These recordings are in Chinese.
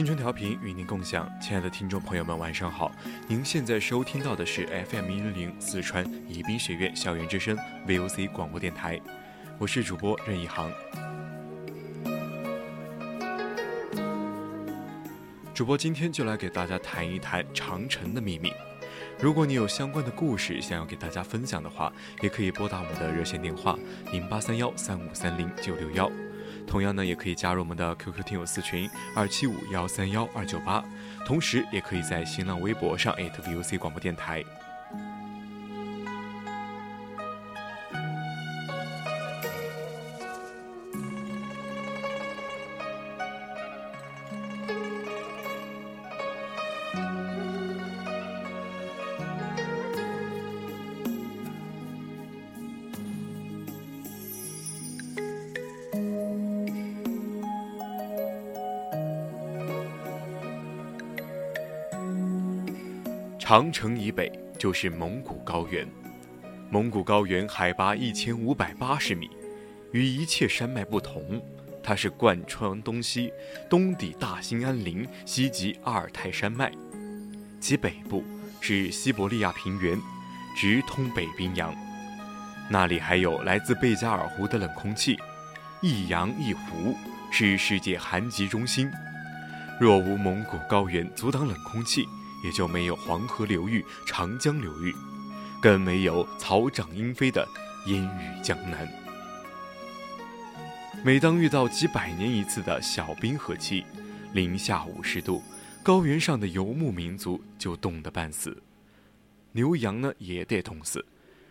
青春调频与您共享，亲爱的听众朋友们，晚上好！您现在收听到的是 FM 一零零四川宜宾学院校园之声 VOC 广播电台，我是主播任一航。主播今天就来给大家谈一谈长城的秘密。如果你有相关的故事想要给大家分享的话，也可以拨打我们的热线电话零八三幺三五三零九六幺。同样呢，也可以加入我们的 QQ 听友四群二七五幺三幺二九八，同时也可以在新浪微博上 @VOC 广播电台。长城以北就是蒙古高原，蒙古高原海拔一千五百八十米，与一切山脉不同，它是贯穿东西，东抵大兴安岭，西及阿尔泰山脉，其北部是西伯利亚平原，直通北冰洋，那里还有来自贝加尔湖的冷空气，一洋一湖，是世界寒极中心，若无蒙古高原阻挡冷空气。也就没有黄河流域、长江流域，更没有草长莺飞的烟雨江南。每当遇到几百年一次的小冰河期，零下五十度，高原上的游牧民族就冻得半死，牛羊呢也得冻死。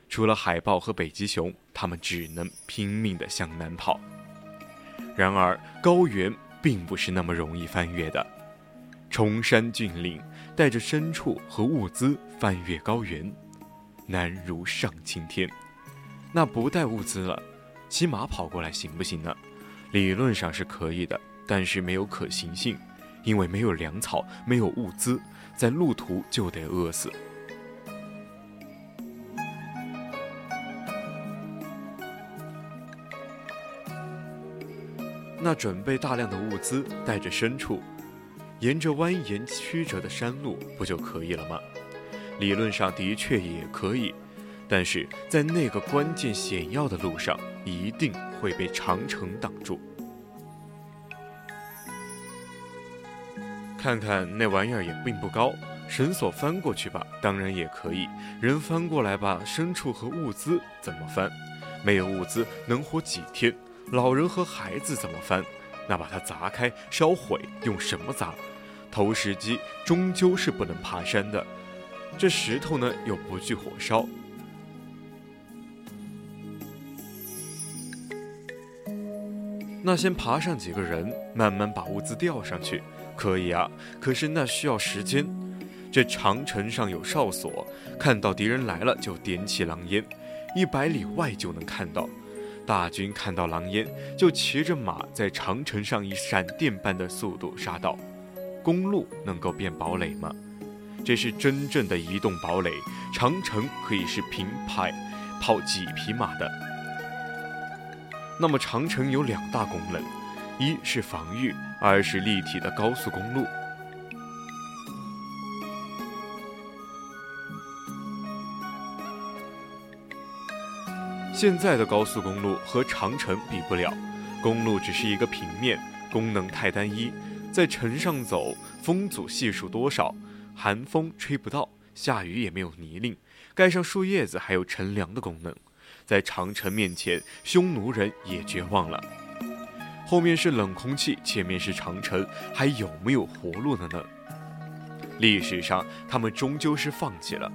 除了海豹和北极熊，它们只能拼命地向南跑。然而，高原并不是那么容易翻越的，崇山峻岭。带着牲畜和物资翻越高原，难如上青天。那不带物资了，骑马跑过来行不行呢？理论上是可以的，但是没有可行性，因为没有粮草，没有物资，在路途就得饿死。那准备大量的物资，带着牲畜。沿着蜿蜒曲折的山路不就可以了吗？理论上的确也可以，但是在那个关键险要的路上，一定会被长城挡住。看看那玩意儿也并不高，绳索翻过去吧，当然也可以。人翻过来吧，牲畜和物资怎么翻？没有物资能活几天？老人和孩子怎么翻？那把它砸开、烧毁，用什么砸？投石机终究是不能爬山的，这石头呢又不惧火烧。那先爬上几个人，慢慢把物资吊上去，可以啊。可是那需要时间。这长城上有哨所，看到敌人来了就点起狼烟，一百里外就能看到。大军看到狼烟，就骑着马在长城上以闪电般的速度杀到。公路能够变堡垒吗？这是真正的移动堡垒。长城可以是平排跑几匹马的。那么长城有两大功能，一是防御，二是立体的高速公路。现在的高速公路和长城比不了，公路只是一个平面，功能太单一。在城上走，风阻系数多少？寒风吹不到，下雨也没有泥泞，盖上树叶子还有乘凉的功能。在长城面前，匈奴人也绝望了。后面是冷空气，前面是长城，还有没有活路了呢？历史上，他们终究是放弃了。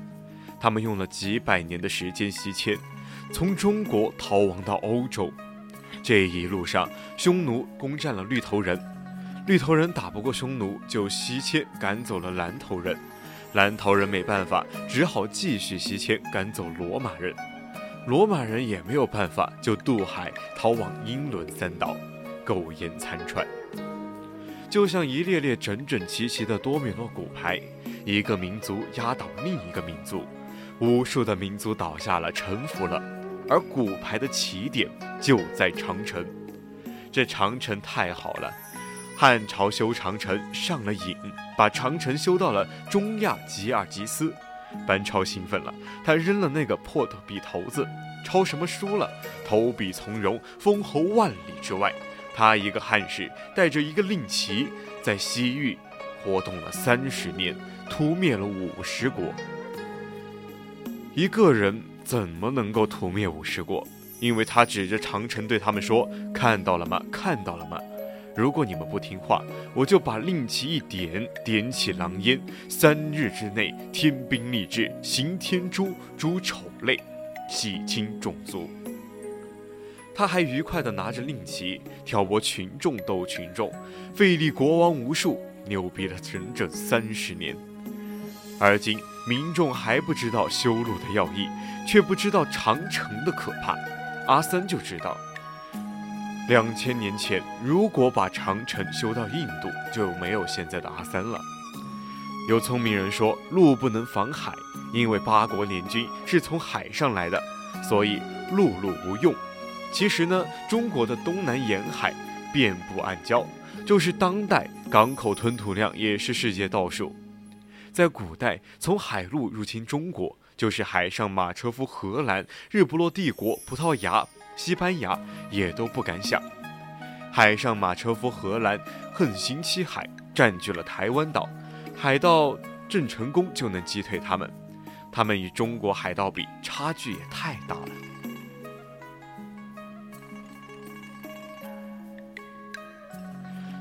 他们用了几百年的时间西迁，从中国逃亡到欧洲。这一路上，匈奴攻占了绿头人，绿头人打不过匈奴，就西迁赶走了蓝头人，蓝头人没办法，只好继续西迁赶走罗马人，罗马人也没有办法，就渡海逃往英伦三岛。苟延残喘，就像一列列整整齐齐的多米诺骨牌，一个民族压倒另一个民族，无数的民族倒下了，臣服了，而骨牌的起点就在长城。这长城太好了，汉朝修长城上了瘾，把长城修到了中亚吉尔吉斯。班超兴奋了，他扔了那个破笔头子，抄什么书了？投笔从戎，封侯万里之外。他一个汉士，带着一个令旗，在西域活动了三十年，屠灭了五十国。一个人怎么能够屠灭五十国？因为他指着长城对他们说：“看到了吗？看到了吗？如果你们不听话，我就把令旗一点，点起狼烟，三日之内，天兵立志，行天诛，诛丑类，洗清种族。”他还愉快地拿着令旗挑拨群众斗群众，废立国王无数，牛逼了整整三十年。而今民众还不知道修路的要义，却不知道长城的可怕。阿三就知道，两千年前如果把长城修到印度，就没有现在的阿三了。有聪明人说，路不能防海，因为八国联军是从海上来的，所以陆路无用。其实呢，中国的东南沿海遍布暗礁，就是当代港口吞吐量也是世界倒数。在古代，从海路入侵中国，就是海上马车夫荷兰、日不落帝国、葡萄牙、西班牙也都不敢想。海上马车夫荷兰横行七海，占据了台湾岛，海盗郑成功就能击退他们。他们与中国海盗比，差距也太大了。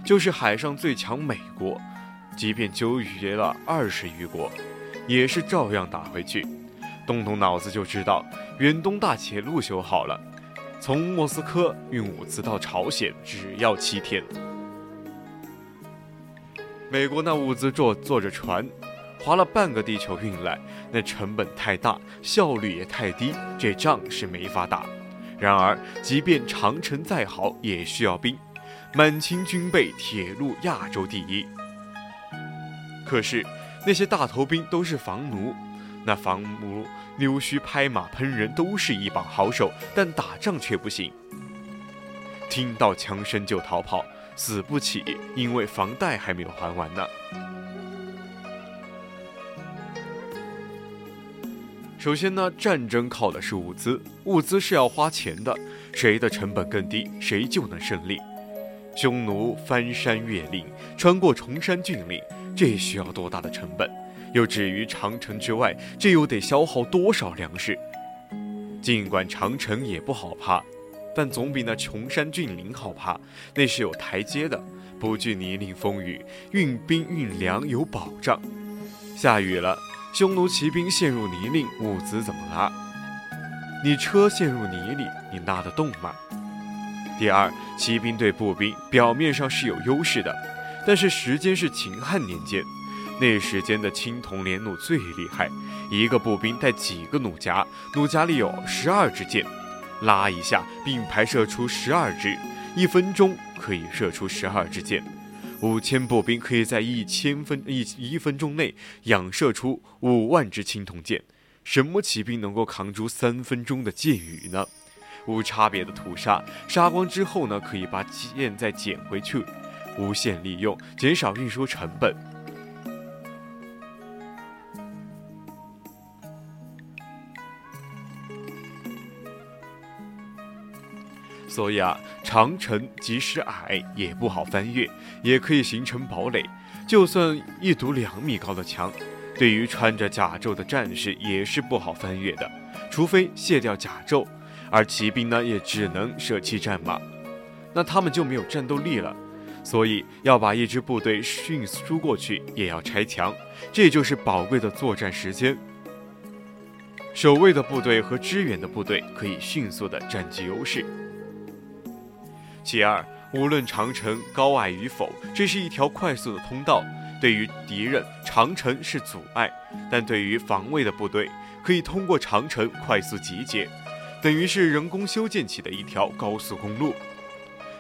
就是海上最强美国，即便纠结了二十余国，也是照样打回去。动动脑子就知道，远东大铁路修好了，从莫斯科运物资到朝鲜只要七天。美国那物资坐坐着船，划了半个地球运来，那成本太大，效率也太低，这仗是没法打。然而，即便长城再好，也需要兵。满清军备，铁路亚洲第一。可是那些大头兵都是房奴，那房奴溜须拍马喷人，都是一把好手，但打仗却不行。听到枪声就逃跑，死不起，因为房贷还没有还完呢。首先呢，战争靠的是物资，物资是要花钱的，谁的成本更低，谁就能胜利。匈奴翻山越岭，穿过崇山峻岭，这需要多大的成本？又止于长城之外，这又得消耗多少粮食？尽管长城也不好爬，但总比那崇山峻岭好爬。那是有台阶的，不惧泥泞风雨，运兵运粮有保障。下雨了，匈奴骑兵陷入泥泞，物资怎么拉？你车陷入泥里，你拉得动吗？第二，骑兵对步兵表面上是有优势的，但是时间是秦汉年间，那时间的青铜连弩最厉害，一个步兵带几个弩夹，弩夹里有十二支箭，拉一下并排射出十二支，一分钟可以射出十二支箭，五千步兵可以在一千分一一分钟内仰射出五万支青铜箭，什么骑兵能够扛住三分钟的箭雨呢？无差别的屠杀，杀光之后呢，可以把剑再捡回去，无限利用，减少运输成本。所以啊，长。城即使矮也不好翻越，也可以形成堡垒。就算一堵两米高的墙，对于穿着甲胄的战士也是不好翻越的，除非卸掉甲胄。而骑兵呢，也只能舍弃战马，那他们就没有战斗力了。所以要把一支部队迅速过去，也要拆墙，这就是宝贵的作战时间。守卫的部队和支援的部队可以迅速的占据优势。其二，无论长城高矮与否，这是一条快速的通道。对于敌人，长城是阻碍；但对于防卫的部队，可以通过长城快速集结，等于是人工修建起的一条高速公路，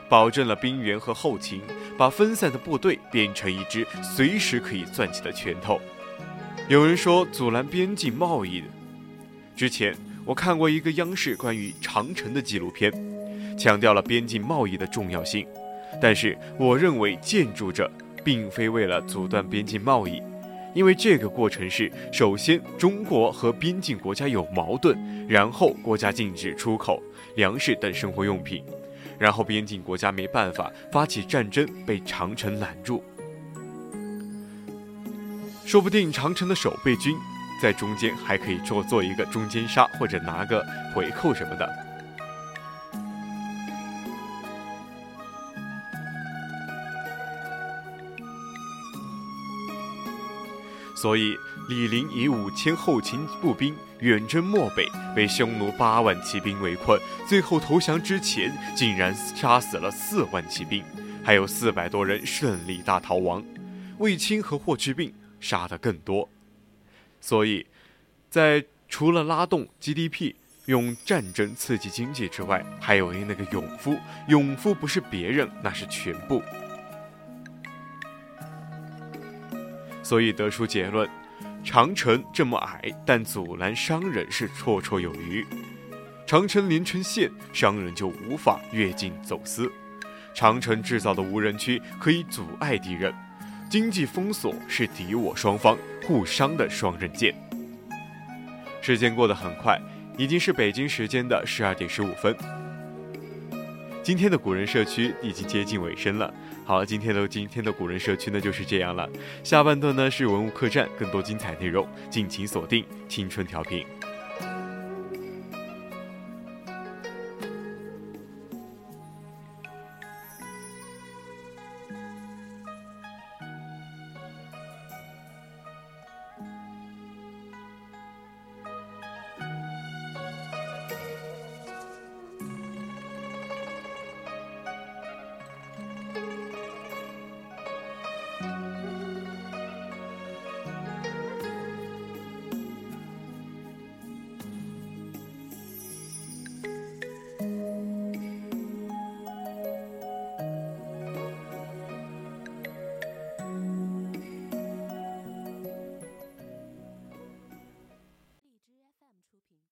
保证了兵员和后勤，把分散的部队变成一支随时可以攥起的拳头。有人说阻拦边境贸易。之前我看过一个央视关于长城的纪录片，强调了边境贸易的重要性。但是我认为建筑者并非为了阻断边境贸易，因为这个过程是：首先中国和边境国家有矛盾，然后国家禁止出口粮食等生活用品，然后边境国家没办法发起战争，被长城拦住。说不定长城的守备军。在中间还可以做做一个中间杀，或者拿个回扣什么的。所以李陵以五千后勤步兵远征漠北，被匈奴八万骑兵围困，最后投降之前竟然杀死了四万骑兵，还有四百多人顺利大逃亡。卫青和霍去病杀的更多。所以，在除了拉动 GDP、用战争刺激经济之外，还有那个勇夫。勇夫不是别人，那是全部。所以得出结论：长城这么矮，但阻拦商人是绰绰有余。长城连成线，商人就无法越境走私。长城制造的无人区可以阻碍敌人。经济封锁是敌我双方互伤的双刃剑。时间过得很快，已经是北京时间的十二点十五分。今天的古人社区已经接近尾声了。好，今天的今天的古人社区呢就是这样了。下半段呢是文物客栈，更多精彩内容，敬请锁定青春调频。